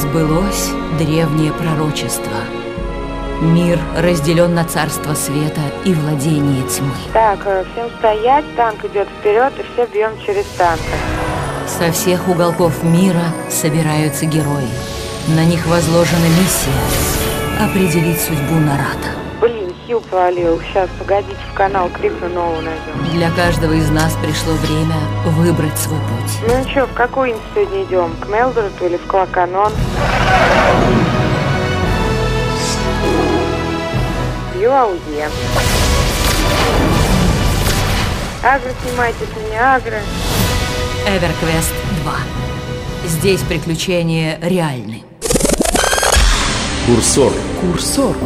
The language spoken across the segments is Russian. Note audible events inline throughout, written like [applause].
Сбылось древнее пророчество. Мир разделен на царство света и владение тьмы. Так, э, всем стоять, танк идет вперед, и все бьем через танк. Со всех уголков мира собираются герои. На них возложена миссия определить судьбу Нарата. Блин, хил провалил. Сейчас, погодите, в канал крикну нового найдем. Для каждого из нас пришло время выбрать свой путь. Ну что, в какой инст сегодня идем? К Мелдорту или в Клаканон? Бью ауе. Агро снимайте с меня, агро. Эверквест 2. Здесь приключения реальны. Курсор. Курсор.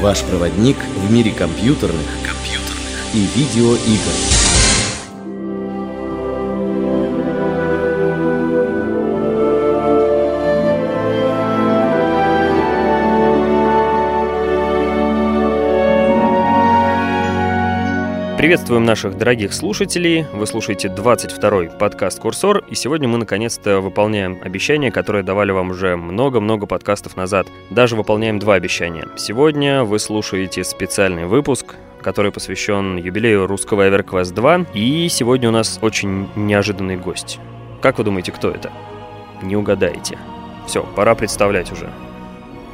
Ваш проводник в мире компьютерных, компьютерных и видеоигр. Приветствуем наших дорогих слушателей. Вы слушаете 22-й подкаст «Курсор», и сегодня мы наконец-то выполняем обещание, которое давали вам уже много-много подкастов назад. Даже выполняем два обещания. Сегодня вы слушаете специальный выпуск, который посвящен юбилею русского EverQuest 2, и сегодня у нас очень неожиданный гость. Как вы думаете, кто это? Не угадаете. Все, пора представлять уже.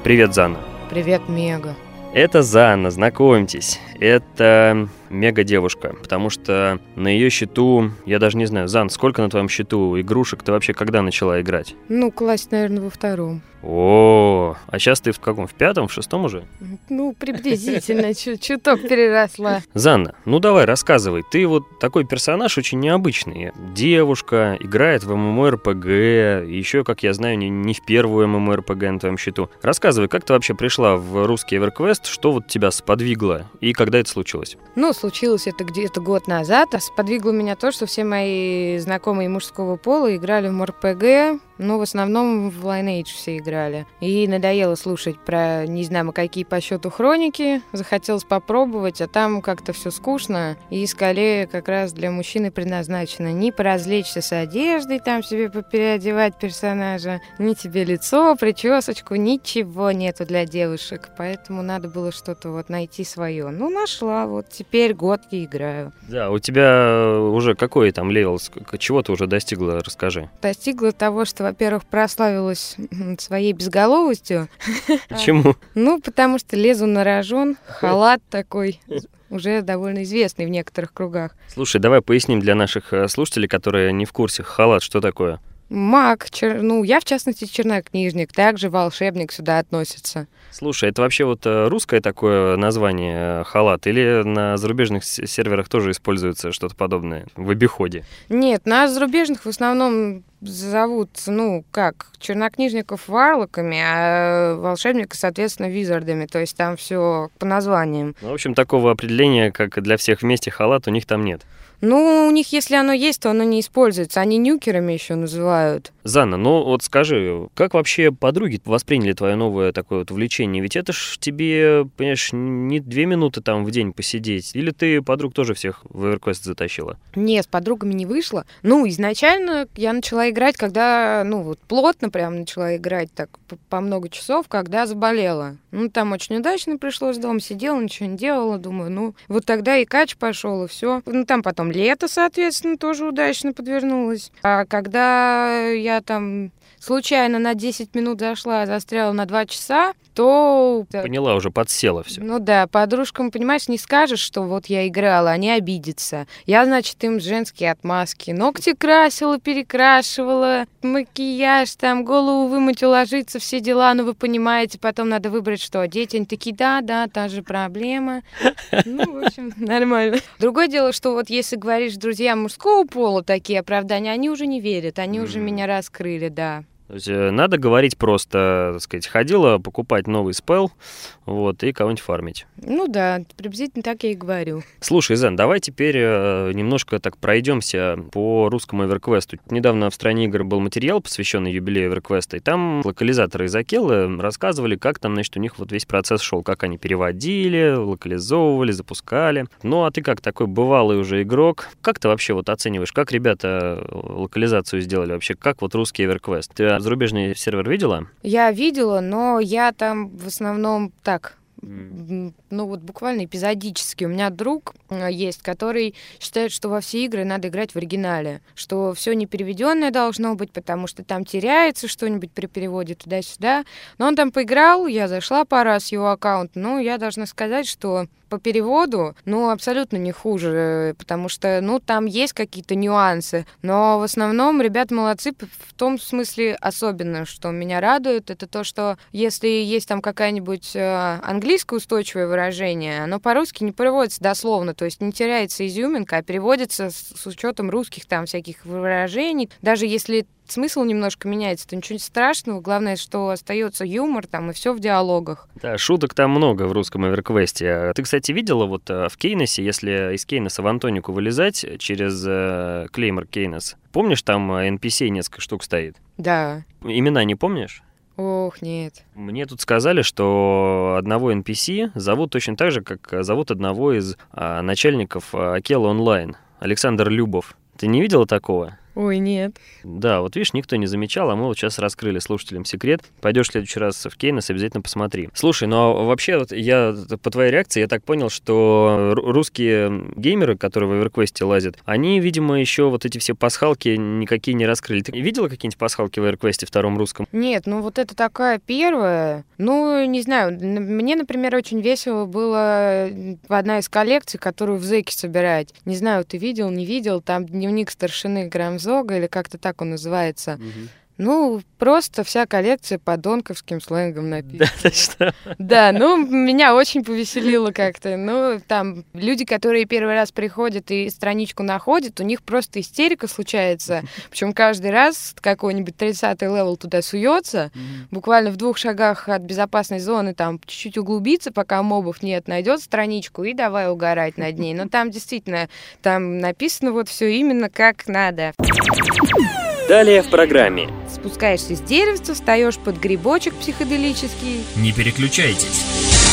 Привет, Зана. Привет, Мега. Это Зана, знакомьтесь. Это мега-девушка, потому что на ее счету, я даже не знаю, Зан, сколько на твоем счету игрушек ты вообще когда начала играть? Ну, класс, наверное, во втором. О, а сейчас ты в каком? В пятом, в шестом уже? Ну, приблизительно, чу- чуток переросла. Занна, ну давай, рассказывай. Ты вот такой персонаж очень необычный. Девушка, играет в ММО-РПГ, еще, как я знаю, не, не в первую ММО-РПГ на твоем счету. Рассказывай, как ты вообще пришла в русский EverQuest, что вот тебя сподвигло и когда это случилось? Ну, случилось это где-то год назад. А сподвигло меня то, что все мои знакомые мужского пола играли в МРПГ, но в основном в Lineage все играли. И надоело слушать про не знаю какие по счету хроники. Захотелось попробовать, а там как-то все скучно. И скале как раз для мужчины предназначено не поразвлечься с одеждой, там себе попереодевать персонажа, ни тебе лицо, причесочку, ничего нету для девушек. Поэтому надо было что-то вот найти свое. Ну, нашла. Вот теперь год и играю. Да, у тебя уже какой там левел, чего ты уже достигла, расскажи. Достигла того, что, во-первых, прославилась своей безголовостью. Почему? [laughs] Ну, потому что лезу на рожон, халат такой, уже довольно известный в некоторых кругах. Слушай, давай поясним для наших э, слушателей, которые не в курсе, халат, что такое? Маг, чер- ну, я, в частности, чернокнижник, также волшебник сюда относится. Слушай, это вообще вот э, русское такое название э, халат или на зарубежных серверах тоже используется что-то подобное в обиходе? Нет, нас зарубежных в основном зовут, ну, как, чернокнижников варлоками, а волшебника, соответственно, визардами. То есть там все по названиям. Ну, в общем, такого определения, как для всех вместе халат, у них там нет. Ну, у них, если оно есть, то оно не используется. Они нюкерами еще называют. Занна, ну вот скажи, как вообще подруги восприняли твое новое такое вот увлечение? Ведь это ж тебе, понимаешь, не две минуты там в день посидеть. Или ты подруг тоже всех в EverQuest затащила? Не, с подругами не вышло. Ну, изначально я начала играть, когда, ну, вот плотно прям начала играть так по много часов, когда заболела. Ну, там очень удачно пришлось дома, сидела, ничего не делала, думаю, ну, вот тогда и кач пошел, и все. Ну, там потом лето, соответственно, тоже удачно подвернулось. А когда я там случайно на 10 минут зашла, застряла на 2 часа, то... Поняла, уже подсела все. Ну да, подружкам, понимаешь, не скажешь, что вот я играла, они обидятся. Я, значит, им женские отмазки. Ногти красила, перекрашивала, макияж, там, голову вымыть, уложиться, все дела. Ну, вы понимаете, потом надо выбрать, что одеть. Они такие, да, да, та же проблема. Ну, в общем, [laughs] нормально. Другое дело, что вот если говоришь друзьям мужского пола такие оправдания, они уже не верят, они уже меня раскрыли, да. То есть э, надо говорить просто, так сказать, ходила покупать новый спел, вот, и кого-нибудь фармить. Ну да, приблизительно так я и говорю. Слушай, Зен, давай теперь э, немножко так пройдемся по русскому EverQuest. Недавно в стране игр был материал, посвященный юбилею EverQuest, и там локализаторы из Акелы рассказывали, как там, значит, у них вот весь процесс шел, как они переводили, локализовывали, запускали. Ну, а ты как такой бывалый уже игрок, как ты вообще вот оцениваешь, как ребята э, локализацию сделали вообще, как вот русский EverQuest? Ты зарубежный сервер видела? Я видела, но я там в основном так ну вот буквально эпизодически. У меня друг э, есть, который считает, что во все игры надо играть в оригинале, что все не переведенное должно быть, потому что там теряется что-нибудь при переводе туда-сюда. Но он там поиграл, я зашла пару раз в его аккаунт, ну я должна сказать, что по переводу, ну, абсолютно не хуже, потому что, ну, там есть какие-то нюансы, но в основном ребят молодцы в том смысле особенно, что меня радует, это то, что если есть там какая-нибудь э, английское устойчивое выражение, оно по-русски не переводится дословно, то есть не теряется изюминка, а переводится с, с учетом русских там всяких выражений, даже если смысл немножко меняется, то ничего страшного. Главное, что остается юмор там и все в диалогах. Да, шуток там много в русском Эверквесте. Ты, кстати, видела вот э, в Кейнесе, если из Кейнеса в Антонику вылезать через э, Клеймор Кейнес, помнишь, там NPC несколько штук стоит? Да. Имена не помнишь? Ох, нет. Мне тут сказали, что одного NPC зовут точно так же, как зовут одного из а, начальников Акела онлайн, Александр Любов. Ты не видела такого? Ой, нет. Да, вот видишь, никто не замечал, а мы вот сейчас раскрыли слушателям секрет. Пойдешь в следующий раз в Кейнес, обязательно посмотри. Слушай, ну а вообще, вот я по твоей реакции, я так понял, что русские геймеры, которые в Эверквесте лазят, они, видимо, еще вот эти все пасхалки никакие не раскрыли. Ты видела какие-нибудь пасхалки в Эверквесте втором русском? Нет, ну вот это такая первая. Ну, не знаю, мне, например, очень весело было одна из коллекций, которую в Зеке собирать. Не знаю, ты видел, не видел, там дневник старшины Грамз Зога, или как-то так он называется. Угу. Ну, просто вся коллекция по донковским сленгом написана. [laughs] Да, что? Да, ну, меня очень повеселило как-то. Ну, там, люди, которые первый раз приходят и страничку находят, у них просто истерика случается. [laughs] Причем каждый раз какой-нибудь 30-й левел туда суется, буквально в двух шагах от безопасной зоны, там, чуть-чуть углубиться, пока мобов нет, найдет страничку и давай угорать над ней. Но там действительно, там написано вот все именно как надо. Далее в программе. Спускаешься с деревца, встаешь под грибочек психоделический. Не переключайтесь.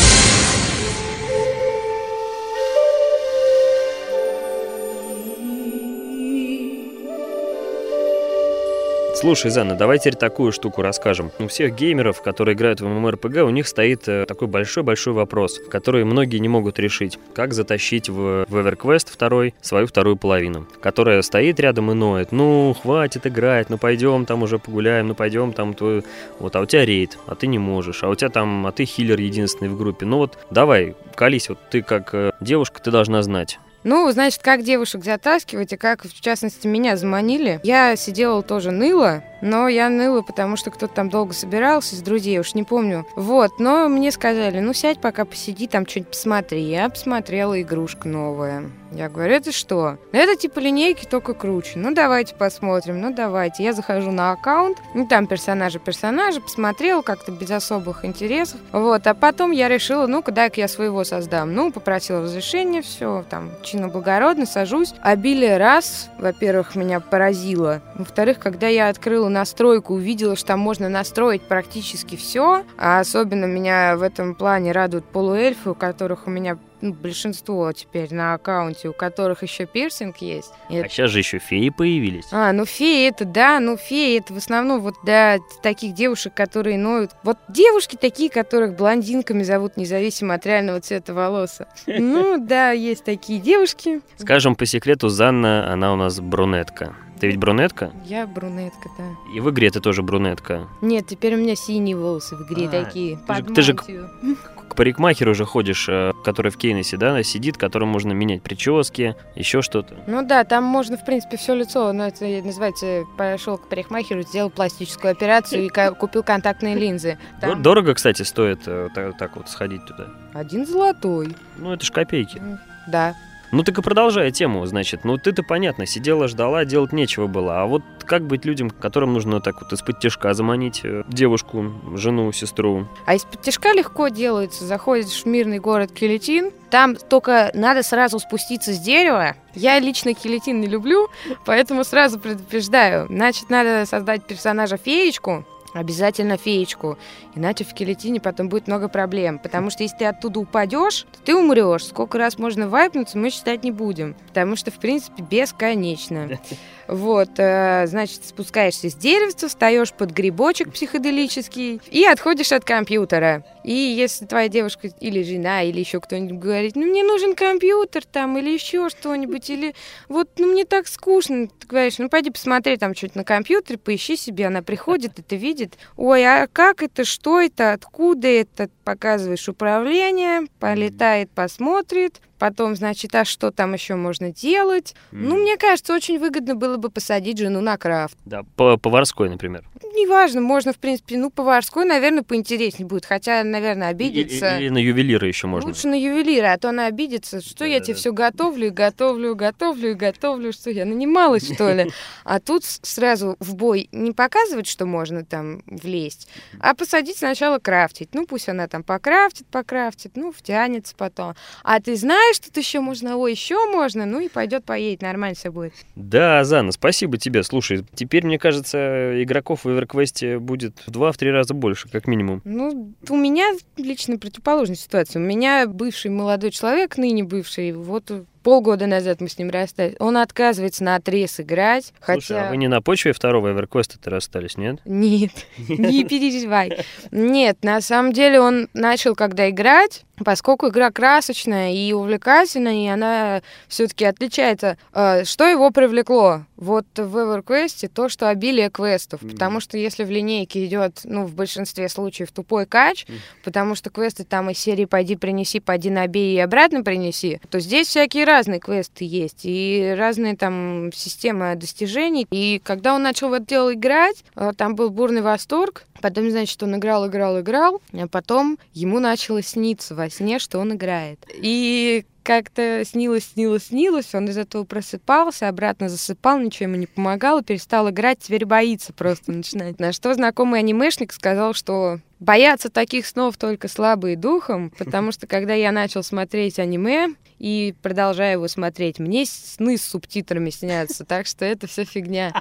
Слушай, Зана, давай теперь такую штуку расскажем. У всех геймеров, которые играют в MMORPG, у них стоит э, такой большой-большой вопрос, который многие не могут решить. Как затащить в, в EverQuest 2 свою вторую половину, которая стоит рядом и ноет. Ну, хватит играть, ну пойдем там уже погуляем, ну пойдем там твой... Вот, а у тебя рейд, а ты не можешь, а у тебя там, а ты хиллер единственный в группе. Ну вот, давай, колись, вот ты как э, девушка, ты должна знать. Ну, значит, как девушек затаскивать и как, в частности, меня заманили. Я сидела тоже ныла, но я ныла, потому что кто-то там долго собирался из друзей, уж не помню. Вот, но мне сказали, ну сядь пока посиди, там что-нибудь посмотри. Я посмотрела игрушка новая. Я говорю, это что? Это типа линейки, только круче. Ну, давайте посмотрим, ну, давайте. Я захожу на аккаунт, ну, там персонажи-персонажи, посмотрела как-то без особых интересов. Вот, а потом я решила, ну-ка, дай-ка я своего создам. Ну, попросила разрешения, все, там, чинно-благородно, сажусь. Обилие раз, во-первых, меня поразило. Во-вторых, когда я открыла настройку, увидела, что там можно настроить практически все, а особенно меня в этом плане радуют полуэльфы, у которых у меня ну, большинство теперь на аккаунте, у которых еще пирсинг есть. И а сейчас же еще феи появились. А, ну феи это, да, ну феи это в основном вот для таких девушек, которые ноют. Вот девушки такие, которых блондинками зовут, независимо от реального цвета волоса. [laughs] Ну да, есть такие девушки. Скажем по секрету, Занна, она у нас брюнетка. Ты ведь брюнетка? Я брюнетка, да. И в игре ты тоже брюнетка? Нет, теперь у меня синие волосы в игре а, такие, ты под же, ты же [laughs] к парикмахеру уже ходишь, э, который в Кейнесе, да, сидит, которому можно менять прически, еще что-то. Ну да, там можно, в принципе, все лицо, но это называется, пошел к парикмахеру, сделал пластическую операцию и купил контактные линзы. Там... Дорого, кстати, стоит э, так вот сходить туда? Один золотой. Ну, это ж копейки. Да. Ну так и продолжая тему, значит, ну ты-то понятно, сидела, ждала, делать нечего было. А вот как быть людям, которым нужно так вот из-под тяжка заманить э, девушку, жену, сестру? А из-под тяжка легко делается. Заходишь в мирный город Килетин, там только надо сразу спуститься с дерева. Я лично Килетин не люблю, поэтому сразу предупреждаю. Значит, надо создать персонажа феечку, обязательно феечку, иначе в келетине потом будет много проблем, потому что если ты оттуда упадешь, то ты умрешь. Сколько раз можно вайпнуться, мы считать не будем, потому что, в принципе, бесконечно. [laughs] Вот, э, значит, спускаешься с деревца, встаешь под грибочек психоделический и отходишь от компьютера. И если твоя девушка или жена, или еще кто-нибудь говорит, ну мне нужен компьютер там, или еще что-нибудь, или вот, ну мне так скучно, ты говоришь, ну пойди посмотри там что-нибудь на компьютере, поищи себе, она приходит, это видит, ой, а как это, что это, откуда это, показываешь управление, полетает, посмотрит, Потом, значит, а что там еще можно делать? Mm. Ну, мне кажется, очень выгодно было бы посадить жену на крафт. Да, по поварской, например. Неважно, можно, в принципе, ну, поварской, наверное, поинтереснее будет. Хотя, наверное, обидится. Или, или на ювелира еще можно. Лучше на ювелира, а то она обидится, что да, я да, тебе да. все готовлю и готовлю, готовлю и готовлю, что я нанималась, что ли. А тут сразу в бой не показывать, что можно там влезть, а посадить сначала крафтить. Ну, пусть она там покрафтит, покрафтит, ну, втянется потом. А ты знаешь, знаешь, тут еще можно, ой, еще можно, ну и пойдет, поедет, нормально все будет. Да, Азана, спасибо тебе. Слушай, теперь, мне кажется, игроков в EverQuest будет в два-три раза больше, как минимум. Ну, у меня лично противоположная ситуация. У меня бывший молодой человек, ныне бывший, вот полгода назад мы с ним расстались. Он отказывается на отрез играть. Слушай, хотя... а вы не на почве второго Эверквеста-то расстались, нет? Нет, [laughs] не переживай. Нет, на самом деле он начал когда играть, поскольку игра красочная и увлекательная, и она все-таки отличается. Э, что его привлекло? Вот в EverQuest то, что обилие квестов. Mm-hmm. Потому что если в линейке идет, ну, в большинстве случаев тупой кач, mm-hmm. потому что квесты там из серии «пойди принеси, пойди набей и обратно принеси», то здесь всякие разные квесты есть, и разные там системы достижений. И когда он начал в это дело играть, э, там был бурный восторг. Потом, значит, он играл, играл, играл, а потом ему начало сниться во сне, что он играет. И как-то снилось, снилось, снилось, он из этого просыпался, обратно засыпал, ничего ему не помогало, перестал играть, теперь боится просто начинать. На что знакомый анимешник сказал, что боятся таких снов только слабые духом, потому что когда я начал смотреть аниме и продолжаю его смотреть, мне сны с субтитрами снятся, так что это все фигня.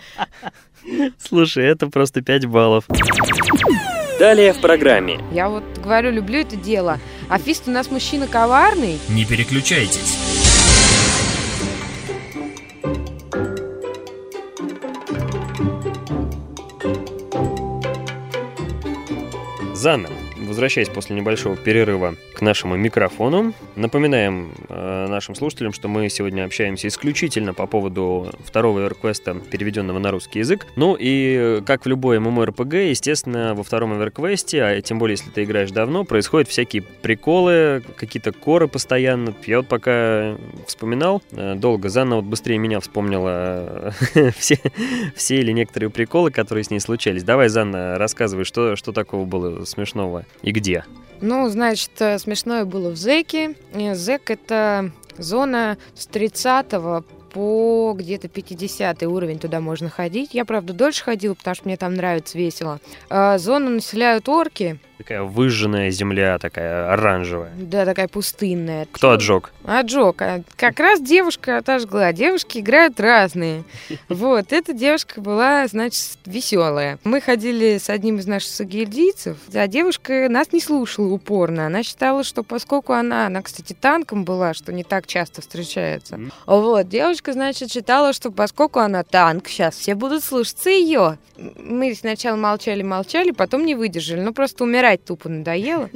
Слушай, это просто 5 баллов. Далее в программе. Я вот говорю, люблю это дело. А Фист у нас мужчина коварный. Не переключайтесь. Заново возвращаясь после небольшого перерыва к нашему микрофону, напоминаем э, нашим слушателям, что мы сегодня общаемся исключительно по поводу второго эверквеста, переведенного на русский язык. Ну и, как в любой MMORPG, естественно, во втором эверквесте, а тем более, если ты играешь давно, происходят всякие приколы, какие-то коры постоянно. Я вот пока вспоминал, э, долго, Занна вот быстрее меня вспомнила э, [laughs] все, все или некоторые приколы, которые с ней случались. Давай, Занна, рассказывай, что, что такого было смешного и где? Ну, значит, э, смешное было в Зеке. Зек — это зона с 30 по где-то 50 уровень туда можно ходить. Я, правда, дольше ходила, потому что мне там нравится весело. А, зону населяют орки, Такая выжженная земля, такая оранжевая. Да, такая пустынная. Кто отжег? Отжег. А как раз девушка отожгла. Девушки играют разные. [laughs] Вот, эта девушка была, значит, веселая. Мы ходили с одним из наших сагильдийцев, а девушка нас не слушала упорно. Она считала, что поскольку она, она, кстати, танком была, что не так часто встречается. Mm. Вот, девушка, значит, считала, что поскольку она танк, сейчас все будут слушаться ее. Мы сначала молчали-молчали, потом не выдержали. Ну, просто умирать играть тупо надоело.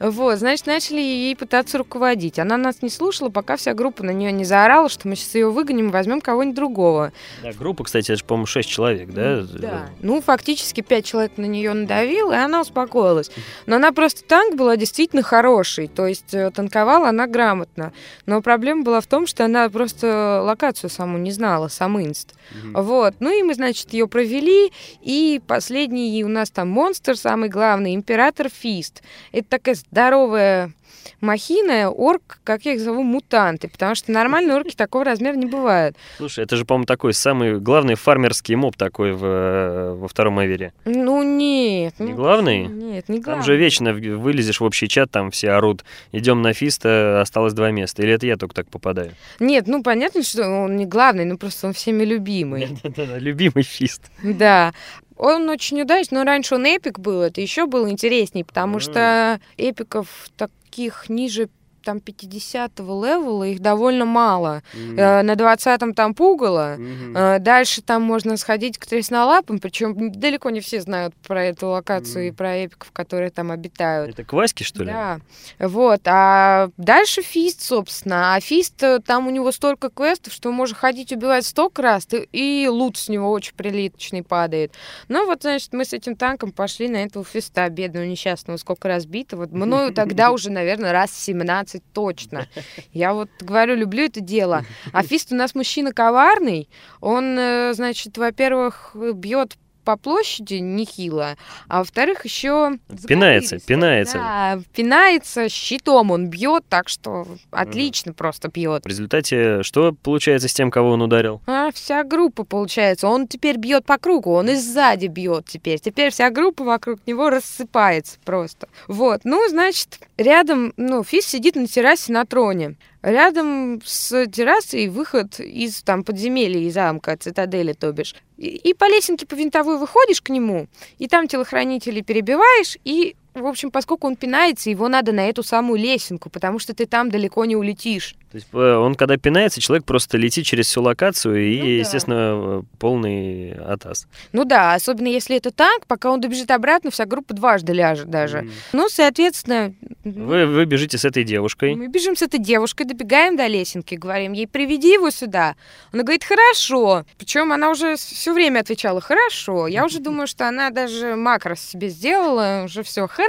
Вот, значит, начали ей пытаться руководить. Она нас не слушала, пока вся группа на нее не заорала, что мы сейчас ее выгоним и возьмем кого-нибудь другого. Да, группа, кстати, это же, по-моему, 6 человек, да? Да. Ну, фактически 5 человек на нее надавил, и она успокоилась. Но она просто танк была действительно хороший, то есть э, танковала она грамотно. Но проблема была в том, что она просто локацию саму не знала, сам инст. Угу. Вот. Ну и мы, значит, ее провели, и последний у нас там монстр, самый главный, император, Император Фист. Это такая здоровая махина, орк, как я их зову, мутанты, потому что нормальные орки такого размера не бывают. Слушай, это же, по-моему, такой самый главный фармерский моб такой в, э, во втором Эвере. Ну, нет. Не главный? Нет, не главный. Там же вечно вылезешь в общий чат, там все орут, идем на фиста, осталось два места. Или это я только так попадаю? Нет, ну, понятно, что он не главный, но просто он всеми любимый. [laughs] Любимый фист. Да. Он очень удачный, но раньше он эпик был, это еще было интереснее, потому что эпиков таких ниже там 50-го левела, их довольно мало. Мгм. Э, на 20-м там пугало, Мгм. э, дальше там можно сходить к треснолапам, причем далеко не все знают про эту локацию и Мгм. про эпиков, которые там обитают. Это к Ваське, что ли? Да, вот, а дальше фист, собственно, а фист, э, там у него столько квестов, что можно ходить убивать столько раз, ты- и лут с него очень приличный падает. Ну вот, значит, мы с этим танком пошли на этого фиста, бедного несчастного, сколько раз бито, вот мною тогда [laughs] уже, наверное, раз 17 точно. [laughs] Я вот говорю, люблю это дело. [laughs] А фист у нас мужчина коварный, он, э, значит, во-первых, бьет по площади нехило, а во-вторых, еще Пинается, пинается. Да, пинается, щитом он бьет, так что отлично просто бьет. В результате что получается с тем, кого он ударил? А вся группа получается. Он теперь бьет по кругу, он и сзади бьет теперь. Теперь вся группа вокруг него рассыпается просто. Вот, ну, значит, рядом, ну, Фис сидит на террасе на троне. Рядом с террасой выход из там подземелья, из замка, цитадели, то бишь. И, и по лесенке по винтовой выходишь к нему, и там телохранителей перебиваешь, и, в общем, поскольку он пинается, его надо на эту самую лесенку, потому что ты там далеко не улетишь. То есть э, он когда пинается, человек просто летит через всю локацию и, Ну да. естественно, э, полный атас. Ну да, особенно если это танк, пока он добежит обратно, вся группа дважды ляжет даже. Ну, соответственно, Вы, вы бежите с этой девушкой. мы бежим с этой девушкой, добегаем до лесенки, говорим ей, приведи его сюда. Она говорит, хорошо. Причем она уже все время отвечала, хорошо. Я [laughs] уже думаю, что она даже макрос себе сделала, уже все хорошо.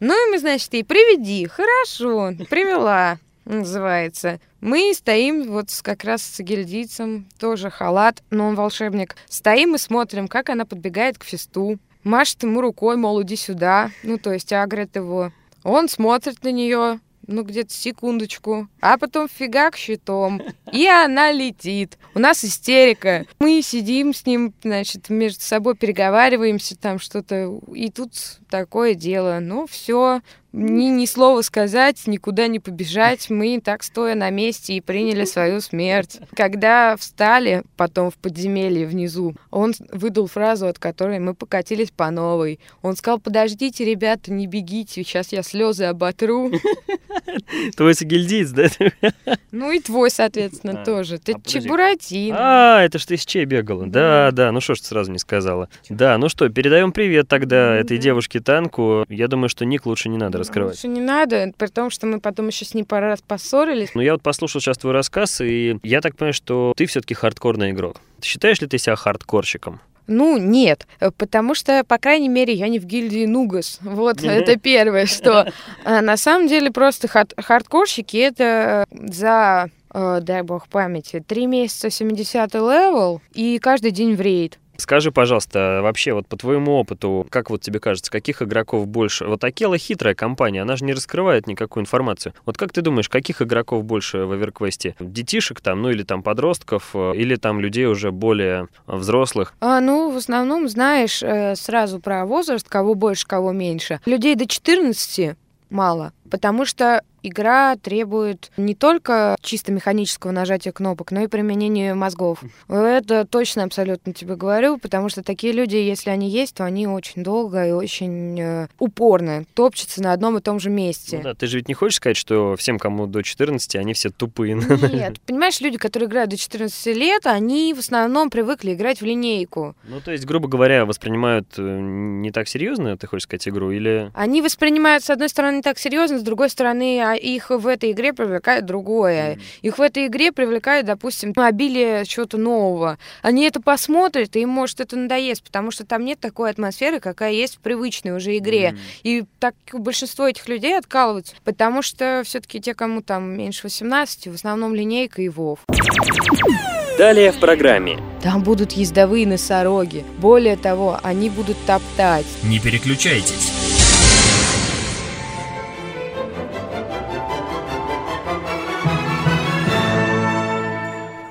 Ну и мы, значит, ей приведи, хорошо, привела называется. Мы стоим вот как раз с гильдийцем, тоже халат, но он волшебник. Стоим и смотрим, как она подбегает к фесту. Машет ему рукой, мол, иди сюда. Ну, то есть агрит его. Он смотрит на нее, ну, где-то секундочку, а потом фигак щитом, и она летит. У нас истерика. Мы сидим с ним, значит, между собой переговариваемся, там что-то, и тут такое дело. Ну, все, ни, ни слова сказать, никуда не побежать. Мы так стоя на месте и приняли свою смерть. Когда встали потом в подземелье внизу, он выдал фразу, от которой мы покатились по новой. Он сказал, подождите, ребята, не бегите, сейчас я слезы оботру. [laughs] Твой сагильдиец, да? [laughs] Ну и твой, соответственно, тоже. Ты а подожди. Чебуратино. А, это ж ты с Чей бегала. Да, да, ну что ж ты сразу не сказала. Да, ну что, передаем привет тогда этой да. девушке-танку. Я думаю, что ник лучше не надо раскрывать. Лучше не надо, при том, что мы потом еще с ней пару раз поссорились. Ну, я вот послушал сейчас твой рассказ, и я так понимаю, что ты все-таки хардкорный игрок. Считаешь ли ты себя хардкорщиком? Ну, нет, э, потому что, по крайней мере, я не в гильдии Нугас. Вот, это первое, что. А на самом деле, просто хар- хардкорщики — это за, э, дай бог памяти, три месяца 70 левел и каждый день в рейд. Скажи, пожалуйста, вообще вот по твоему опыту, как вот тебе кажется, каких игроков больше? Вот Акела хитрая компания, она же не раскрывает никакую информацию. Вот как ты думаешь, каких игроков больше в Эверквесте? Детишек там, ну или там подростков, э, или там людей уже более взрослых? А, ну, в основном, знаешь, э, сразу про возраст, кого больше, кого меньше. Людей до 14 мало, потому что игра требует не только чисто механического нажатия кнопок, но и применения мозгов. Это точно абсолютно тебе говорю, потому что такие люди, если они есть, то они очень долго и очень э, упорно топчутся на одном и том же месте. Ну да, ты же ведь не хочешь сказать, что всем, кому до 14, они все тупые. Нет, понимаешь, люди, которые играют до 14 лет, они в основном привыкли играть в линейку. Ну, то есть, грубо говоря, воспринимают э, не так серьезно, ты хочешь сказать, игру, или... Они воспринимают, с одной стороны, так серьезно, с другой стороны, а их в этой игре привлекает другое. Их в этой игре привлекает, допустим, обилие чего-то нового. Они это посмотрят, и им может это надоест, потому что там нет такой атмосферы, какая есть в привычной уже игре. И так большинство этих людей откалываются, потому что все-таки те, кому там меньше 18, в основном линейка и Вов. Далее в программе. Там будут ездовые носороги. Более того, они будут топтать. Не переключайтесь.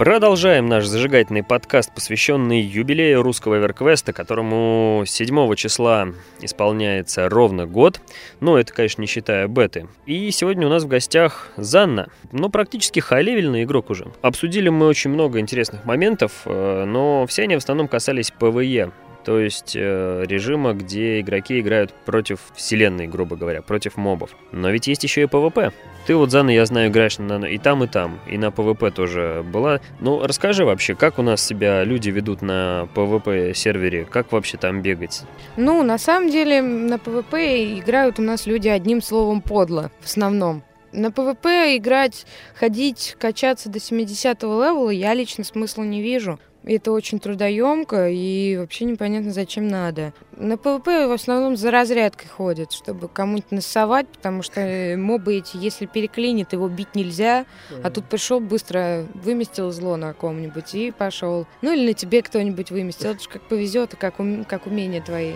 Продолжаем наш зажигательный подкаст, посвященный юбилею русского Эверквеста, которому 7 числа исполняется ровно год. Но это, конечно, не считая беты. И сегодня у нас в гостях Занна. Ну, практически хай-левельный игрок уже. Обсудили мы очень много интересных моментов, э, но все они в основном касались PvE. То есть э, режима, где игроки играют против вселенной, грубо говоря, против мобов. Но ведь есть еще и PvP. Ты вот, Зана, я знаю, играешь на, и там, и там, и на PvP тоже была. Ну, расскажи вообще, как у нас себя люди ведут на PvP сервере, как вообще там бегать? Ну, на самом деле, на PvP играют у нас люди одним словом подло, в основном. На PvP играть, ходить, качаться до 70 левела я лично смысла не вижу. Это очень трудоемко и вообще непонятно, зачем надо. На PvP в основном за разрядкой ходят, чтобы кому-нибудь насовать, потому что мобы эти, если переклинит, его бить нельзя. А тут пришел быстро, выместил зло на ком-нибудь и пошел. Ну или на тебе кто-нибудь выместил. Это же как повезет, как, ум, как умения твои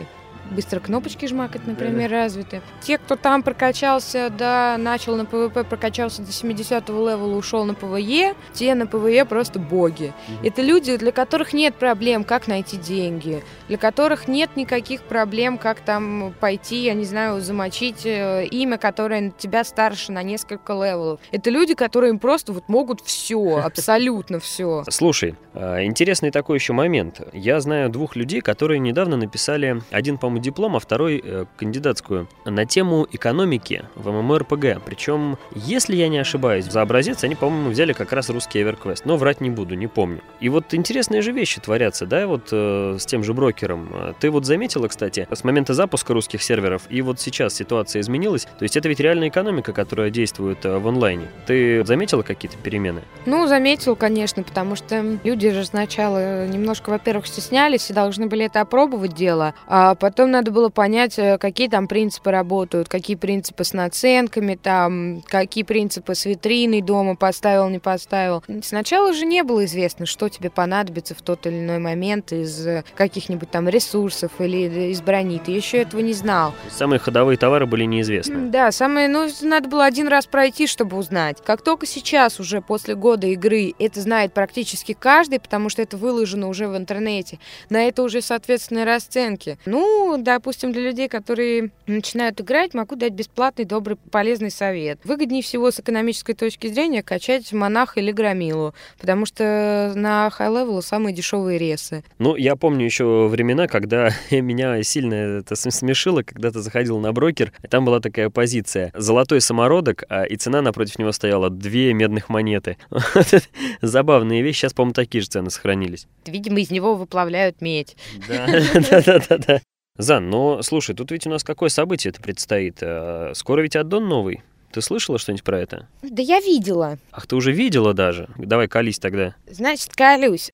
быстро кнопочки жмакать, например, да. развиты. Те, кто там прокачался, да, начал на PvP, прокачался до 70 левела, ушел на PvE, те на PvE просто боги. Угу. Это люди, для которых нет проблем, как найти деньги, для которых нет никаких проблем, как там пойти, я не знаю, замочить э, имя, которое на тебя старше на несколько левелов. Это люди, которые им просто вот могут все, [laughs] абсолютно все. Слушай, а, интересный такой еще момент. Я знаю двух людей, которые недавно написали один, по-моему, диплом, а второй э, кандидатскую на тему экономики в ММО-РПГ. Причем, если я не ошибаюсь, за образец они, по-моему, взяли как раз русский EverQuest, но врать не буду, не помню. И вот интересные же вещи творятся, да, вот э, с тем же брокером. Ты вот заметила, кстати, с момента запуска русских серверов, и вот сейчас ситуация изменилась, то есть это ведь реальная экономика, которая действует э, в онлайне. Ты заметила какие-то перемены? Ну, заметил, конечно, потому что люди же сначала немножко, во-первых, стеснялись и должны были это опробовать дело, а потом Потом надо было понять, э, какие там принципы работают, какие принципы с наценками, там, какие принципы с витриной дома поставил, не поставил. Сначала же не было известно, что тебе понадобится в тот или иной момент из каких-нибудь там ресурсов или из брони. Ты еще этого не знал. Самые ходовые товары были неизвестны. Да, самые, ну, надо было один раз пройти, чтобы узнать. Как только сейчас, уже после года игры, это знает практически каждый, потому что это выложено уже в интернете, на это уже соответственные расценки. Ну, допустим, для людей, которые начинают играть, могу дать бесплатный, добрый, полезный совет. Выгоднее всего с экономической точки зрения качать монаха или громилу, потому что на хай-левелу самые дешевые ресы. Ну, я помню еще времена, когда [laughs] меня сильно это смешило, когда ты заходил на брокер, и там была такая позиция. Золотой самородок, а и цена напротив него стояла две медных монеты. [laughs] Забавные вещи. Сейчас, по-моему, такие же цены сохранились. Видимо, из него выплавляют медь. Да, [laughs] да, да, да. Зан, но слушай, тут ведь у нас какое событие это предстоит? А, скоро ведь аддон новый. Ты слышала что-нибудь про это? Да я видела. Ах, ты уже видела даже? Давай колись тогда. Значит, колюсь.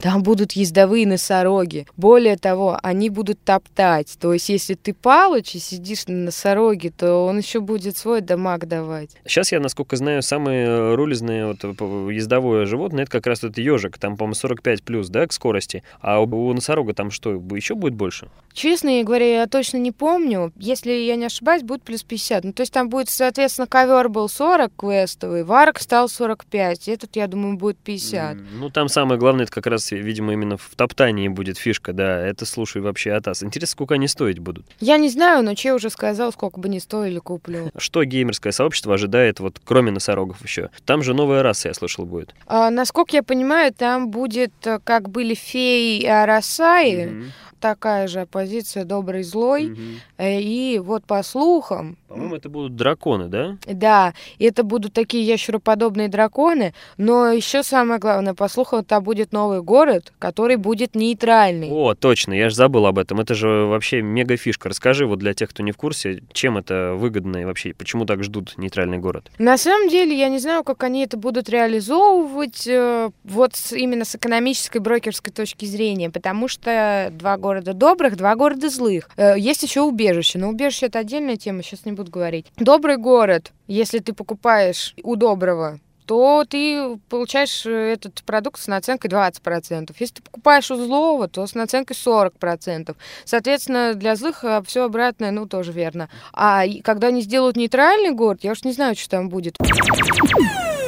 Там будут ездовые носороги. Более того, они будут топтать. То есть, если ты палыч и сидишь на носороге, то он еще будет свой дамаг давать. Сейчас я, насколько знаю, самое рулезное вот, ездовое животное это как раз этот ежик. Там, по-моему, 45 плюс, да, к скорости. А у носорога там что, еще будет больше? Честно говоря, я точно не помню. Если я не ошибаюсь, будет плюс 50. Ну, то есть там будет, соответственно, ковер был 40 квестовый, варк стал 45. Этот, я думаю, будет 50. Ну, там самое главное, это как раз видимо, именно в топтании будет фишка, да. Это слушай вообще от ас. Интересно, сколько они стоить будут? Я не знаю, но Че уже сказал, сколько бы ни стоили, куплю. Что геймерское сообщество ожидает, вот кроме носорогов еще? Там же новая раса, я слышал, будет. А, насколько я понимаю, там будет, э, как были феи и арасаи, mm-hmm такая же оппозиция добрый злой. Угу. И вот по слухам... По-моему, это будут драконы, да? Да, это будут такие ящероподобные драконы, но еще самое главное, по слухам, там будет новый город, который будет нейтральный. О, точно, я же забыл об этом. Это же вообще мега фишка. Расскажи вот для тех, кто не в курсе, чем это выгодно и вообще, почему так ждут нейтральный город? На самом деле, я не знаю, как они это будут реализовывать э, вот именно с экономической брокерской точки зрения, потому что два года города добрых, два города злых. Э, есть еще убежище, но убежище это отдельная тема, сейчас не буду говорить. Добрый город, если ты покупаешь у доброго то ты получаешь э, этот продукт с наценкой 20%. Если ты покупаешь у злого, то с наценкой 40%. Соответственно, для злых э, все обратное, ну, тоже верно. А когда они сделают нейтральный город, я уж не знаю, что там будет.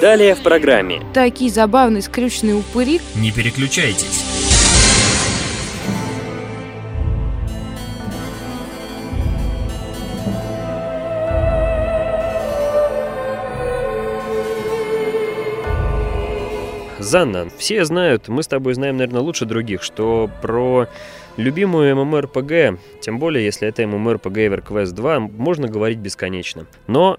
Далее в программе. Такие забавные скрюченные упыри. Не переключайтесь. Занна, все знают, мы с тобой знаем, наверное, лучше других, что про любимую MMORPG, тем более, если это MMORPG EverQuest 2, можно говорить бесконечно. Но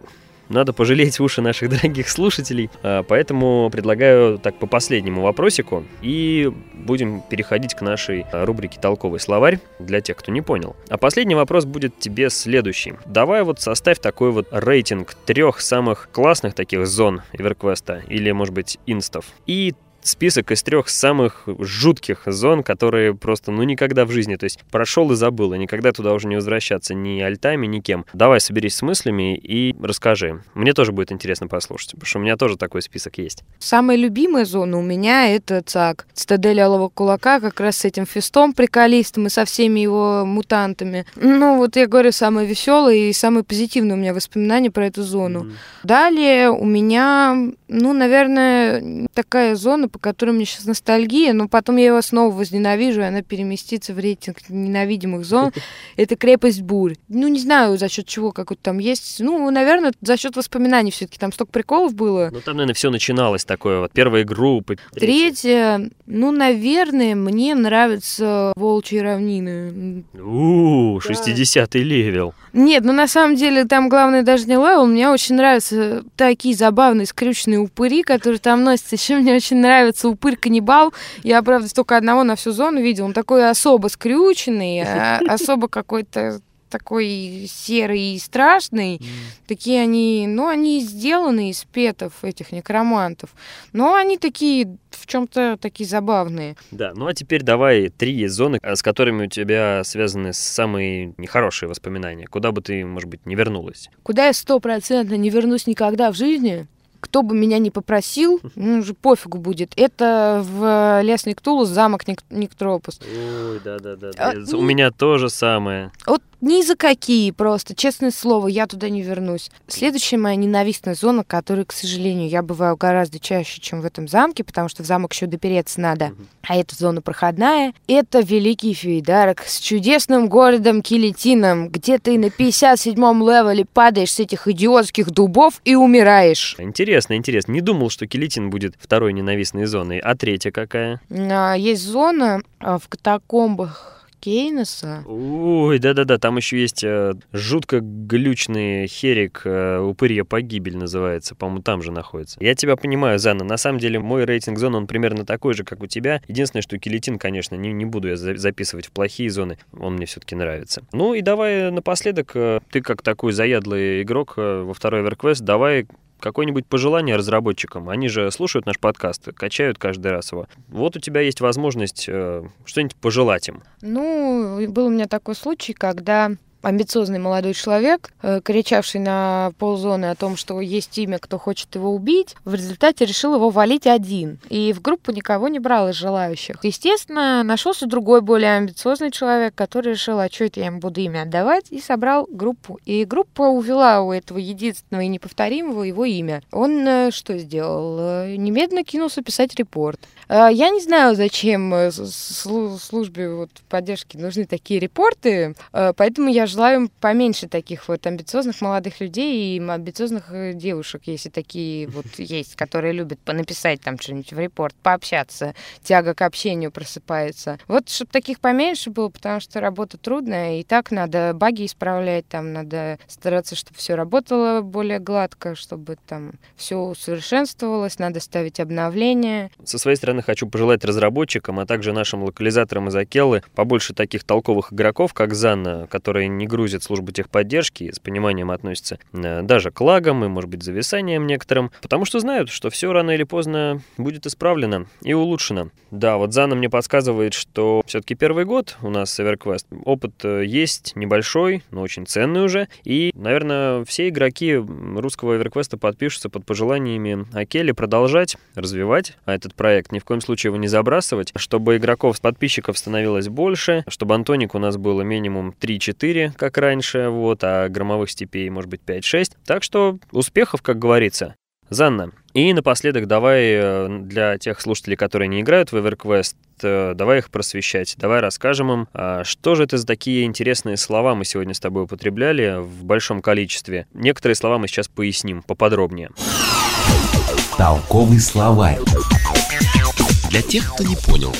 надо пожалеть уши наших [laughs] дорогих слушателей, а, поэтому предлагаю так по последнему вопросику и будем переходить к нашей а, рубрике «Толковый словарь» для тех, кто не понял. А последний вопрос будет тебе следующий. Давай вот составь такой вот рейтинг трех самых классных таких зон Эверквеста или, может быть, инстов и список из трех самых жутких зон, которые просто, ну, никогда в жизни, то есть прошел и забыл, и никогда туда уже не возвращаться ни альтами, ни кем. Давай, соберись с мыслями и расскажи. Мне тоже будет интересно послушать, потому что у меня тоже такой список есть. Самая любимая зона у меня это ЦАК. Цитадель Алого Кулака, как раз с этим фестом приколистым и со всеми его мутантами. Ну, вот я говорю, самое веселое и самое позитивное у меня воспоминание про эту зону. Mm. Далее у меня, ну, наверное, такая зона, по которой мне сейчас ностальгия, но потом я его снова возненавижу, и она переместится в рейтинг ненавидимых зон. [laughs] Это крепость Бурь. Ну, не знаю, за счет чего какой-то там есть. Ну, наверное, за счет воспоминаний все-таки. Там столько приколов было. Ну, там, наверное, все начиналось такое. Вот первая группа. Третья. Ну, наверное, мне нравятся волчьи равнины. У, 60-й level. Нет, ну на самом деле там главное даже не level. Мне очень нравятся такие забавные скрюченные упыри, которые там носятся. Еще мне очень нравится упырь-каннибал. Я, правда, только одного на всю зону видел. Он такой особо скрюченный, а [laughs] особо какой-то такой серый и страшный. Мм. Такие они, ну, они сделаны из петов этих некромантов. Но они такие в чем-то такие забавные. Да, ну а теперь давай три зоны, а, с которыми у тебя связаны самые нехорошие воспоминания. Куда бы ты, может быть, не вернулась? Куда я стопроцентно не вернусь никогда в жизни? Кто бы меня не попросил, ну, уже пофигу будет. Это в Лесный Ктулус замок Ник- Никтропус. Ой, да-да-да. А, У меня то же самое. Вот ни за какие просто, честное слово, я туда не вернусь. Следующая моя ненавистная зона, которой, к сожалению, я бываю гораздо чаще, чем в этом замке, потому что в замок еще допереться надо, а эта зона проходная, это Великий Фейдарок с чудесным городом Килитином, где ты на 57-м левеле падаешь с этих идиотских дубов и умираешь. Интересно, интересно. Не думал, что Килитин будет второй ненавистной зоной. А третья какая? А, есть зона а, в катакомбах Кейнеса. Ой, да-да-да, там еще есть э, жутко глючный херик, э, упырья погибель называется, по-моему, там же находится. Я тебя понимаю, Зана, на самом деле мой рейтинг зон, он примерно такой же, как у тебя. Единственное, что келетин, конечно, не, не буду я за записывать в плохие зоны, он мне все-таки нравится. Ну и давай напоследок, э, ты как такой заядлый игрок э, во второй EverQuest, давай какое-нибудь пожелание разработчикам? Они же слушают наш подкаст, качают каждый раз его. Вот у тебя есть возможность э, что-нибудь пожелать им. Ну, был у меня такой случай, когда амбициозный молодой человек, э, кричавший на ползоны о том, что есть имя, кто хочет его убить, в результате решил его валить один. И в группу никого не брал из желающих. Естественно, нашелся другой, более амбициозный человек, который решил, а что это я ему буду имя отдавать, и собрал группу. И группа увела у этого единственного и неповторимого его имя. Он э, что сделал? Э, немедленно кинулся писать репорт. Я не знаю, зачем службе вот поддержки нужны такие репорты, поэтому я желаю поменьше таких вот амбициозных молодых людей и амбициозных э, девушек, если такие вот [laughs] есть, которые любят написать там что-нибудь в репорт, пообщаться, тяга к общению просыпается. Вот, чтобы таких поменьше было, потому что работа трудная, и так надо баги исправлять, там надо стараться, чтобы все работало более гладко, чтобы там все усовершенствовалось, надо ставить обновления. Со своей стороны хочу пожелать разработчикам, а также нашим локализаторам из Акеллы побольше таких толковых игроков, как Занна, которые не грузит службу техподдержки и с пониманием относятся э, даже к лагам и, может быть, зависаниям некоторым, потому что знают, что все рано или поздно будет исправлено и улучшено. Да, вот Зана мне подсказывает, что все-таки первый год у нас с EverQuest. Опыт э, есть небольшой, но очень ценный уже. И, наверное, все игроки русского EverQuest подпишутся под пожеланиями Акели продолжать развивать этот проект, ни в коем случае его не забрасывать, чтобы игроков, подписчиков становилось больше, чтобы Антоник у нас было минимум 3-4 как раньше, вот, а громовых степей, может быть, 5-6. Так что успехов, как говорится. Занна, и напоследок давай э, для тех слушателей, которые не играют в EverQuest, э, давай их просвещать, давай расскажем им, а что же это за такие интересные слова мы сегодня с тобой употребляли в большом количестве. Некоторые слова мы сейчас поясним поподробнее. Толковый словарь. Для тех, кто не понял.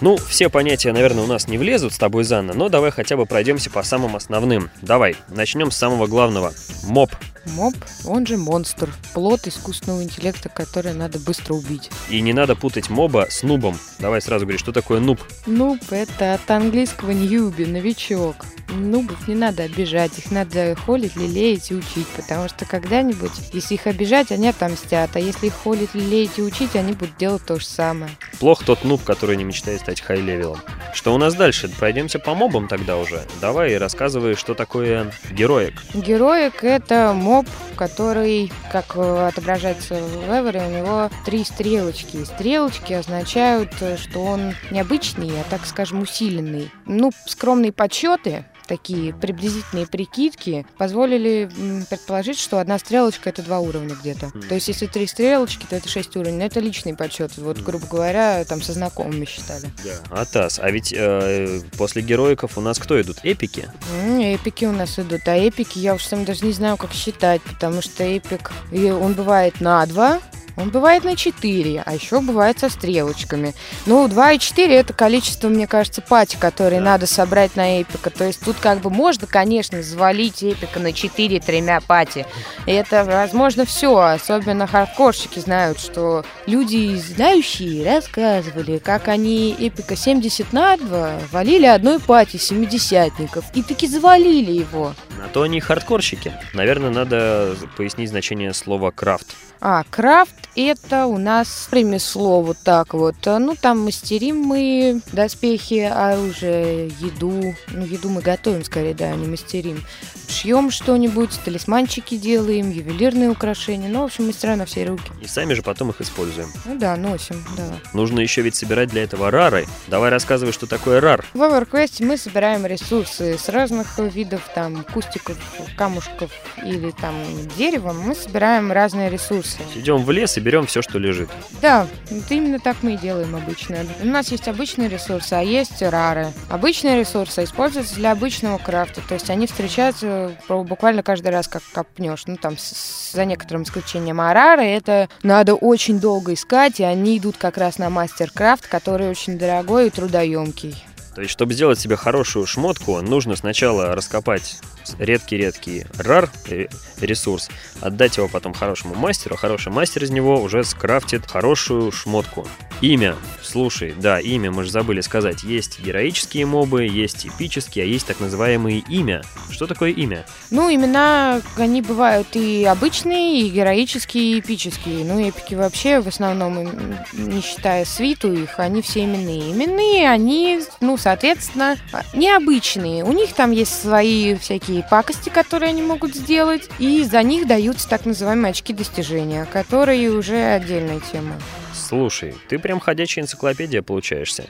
Ну, все понятия, наверное, у нас не влезут с тобой, Занна, но давай хотя бы пройдемся по самым основным. Давай, начнем с самого главного. Моб. Моб, он же монстр. Плод искусственного интеллекта, который надо быстро убить. И не надо путать моба с нубом. Давай сразу говори, что такое нуб? Нуб — это от английского ньюби, новичок. Нубов не надо обижать, их надо холить, лелеять и учить, потому что когда-нибудь, если их обижать, они отомстят, а если их холить, лелеять и учить, они будут делать то же самое. Плох тот noob, который не мечтает стать хай-левелом. Что у нас дальше? Пройдемся по мобам тогда уже. Давай рассказывай, что такое heroic. Heroic — это моб, который, как отображается в Эвере, у него три стрелочки. Стрелочки означают, что он необычный, а так скажем, усиленный. Ну, скромные подсчеты такие приблизительные прикидки позволили предположить, что одна стрелочка это два уровня где-то. То есть, если три стрелочки, то это шесть уровней. Но это личный подсчет. Вот, грубо говоря, там со знакомыми считали. Атас. А ведь э, после героиков у нас кто идут? Эпики? М, Эпики у нас идут, а эпики я уж сам даже не знаю, как считать, потому что эпик, и он бывает на 2, он бывает на 4, а еще бывает со стрелочками. Ну, 2 и 4 это количество, мне кажется, party, которые надо собрать на эпика. То есть тут как бы можно, конечно, завалить эпика на 4 тремя party. И это, возможно, все. Особенно хардкорщики знают, что люди, знающие, рассказывали, как они эпика 70 на 2 валили одной party 70-ников. И таки завалили его. На то они хардкорщики. Наверное, надо пояснить значение слова крафт. А, крафт это у нас ремесло вот так вот. Ну, там мастерим мы доспехи, оружие, еду. Ну, еду мы готовим скорее, да, а не мастерим. Шьем что-нибудь, талисманчики делаем, ювелирные украшения. Ну, в общем, мастера на все руки. И сами же потом их используем. Ну да, носим, да. Нужно еще ведь собирать для этого рары. Давай рассказывай, что такое рар. В EverQuest мы собираем ресурсы с разных видов, там, кустиков, камушков или там дерева. Мы собираем разные ресурсы. Идем в лес и берем все, что лежит. Да, вот именно так мы и делаем обычно. У нас есть обычные ресурсы, а есть рары. Обычные ресурсы используются для обычного крафта, то есть они встречаются про- буквально каждый раз, как копнешь. Ну, там, с- за некоторым исключением. А рары это надо очень долго искать, и они идут как раз на мастер-крафт, который очень дорогой и трудоемкий. То есть, чтобы сделать себе хорошую шмотку, нужно сначала раскопать редкий-редкий рар э, ресурс, отдать его потом хорошему мастеру, хороший мастер из него уже скрафтит хорошую шмотку. Имя. Слушай, да, имя, мы же забыли сказать. Есть героические мобы, есть эпические, а есть так называемые имя. Что такое имя? Ну, имена, они бывают и обычные, и героические, и эпические. Ну, эпики вообще, в основном, не считая свиту их, они все именные. Именные, они, ну, соответственно, необычные. У них там есть свои всякие пакости, которые они могут сделать, и за них даются так называемые очки достижения, которые уже отдельная тема. Слушай, ты прям ходячая энциклопедия получаешься.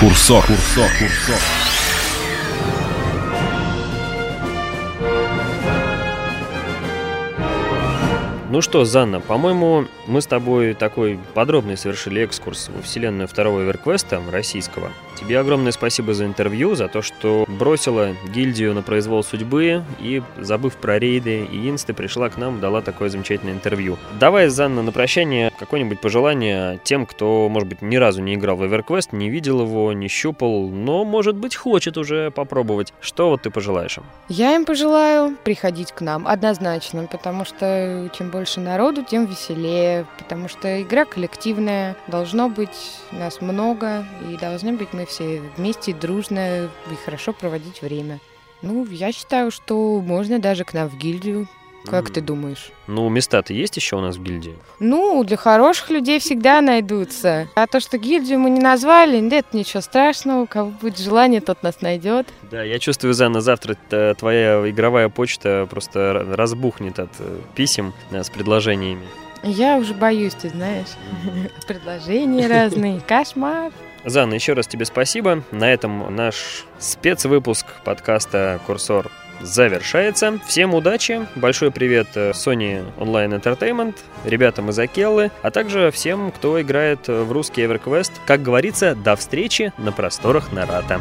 Курсор. Курсор. Курсор. Ну что, Занна, по-моему, мы с тобой такой подробный совершили экскурс во вселенную второго Эверквеста российского. Тебе огромное спасибо за интервью, за то, что бросила гильдию на произвол судьбы и, забыв про рейды и инсты, пришла к нам, дала такое замечательное интервью. Давай, Занна, на прощание какое-нибудь пожелание тем, кто, может быть, ни разу не играл в Эверквест, не видел его, не щупал, но, может быть, хочет уже попробовать. Что вот ты пожелаешь им? Я им пожелаю приходить к нам однозначно, потому что чем больше народу, тем веселее, потому что игра коллективная, должно быть нас много, и должны быть мы все вместе, дружно и хорошо проводить время. Ну, я считаю, что можно даже к нам в гильдию. Как М. ты думаешь? Ну, места-то есть еще у нас в гильдии? Ну, для хороших людей всегда найдутся. А то, что гильдию мы не назвали, это ничего страшного. У кого будет желание, тот нас найдет. Да, я чувствую, Занна, завтра твоя игровая почта просто разбухнет от э, писем э, с предложениями. Я уже боюсь, ты знаешь. [laughs] Предложения разные. [laughs] Кошмар. Занна, еще раз тебе спасибо. На этом наш спецвыпуск подкаста «Курсор» завершается. Всем удачи, большой привет э, Sony Online Entertainment, ребятам из Акеллы, а также всем, кто играет в русский EverQuest. Как говорится, до встречи на просторах Нарата.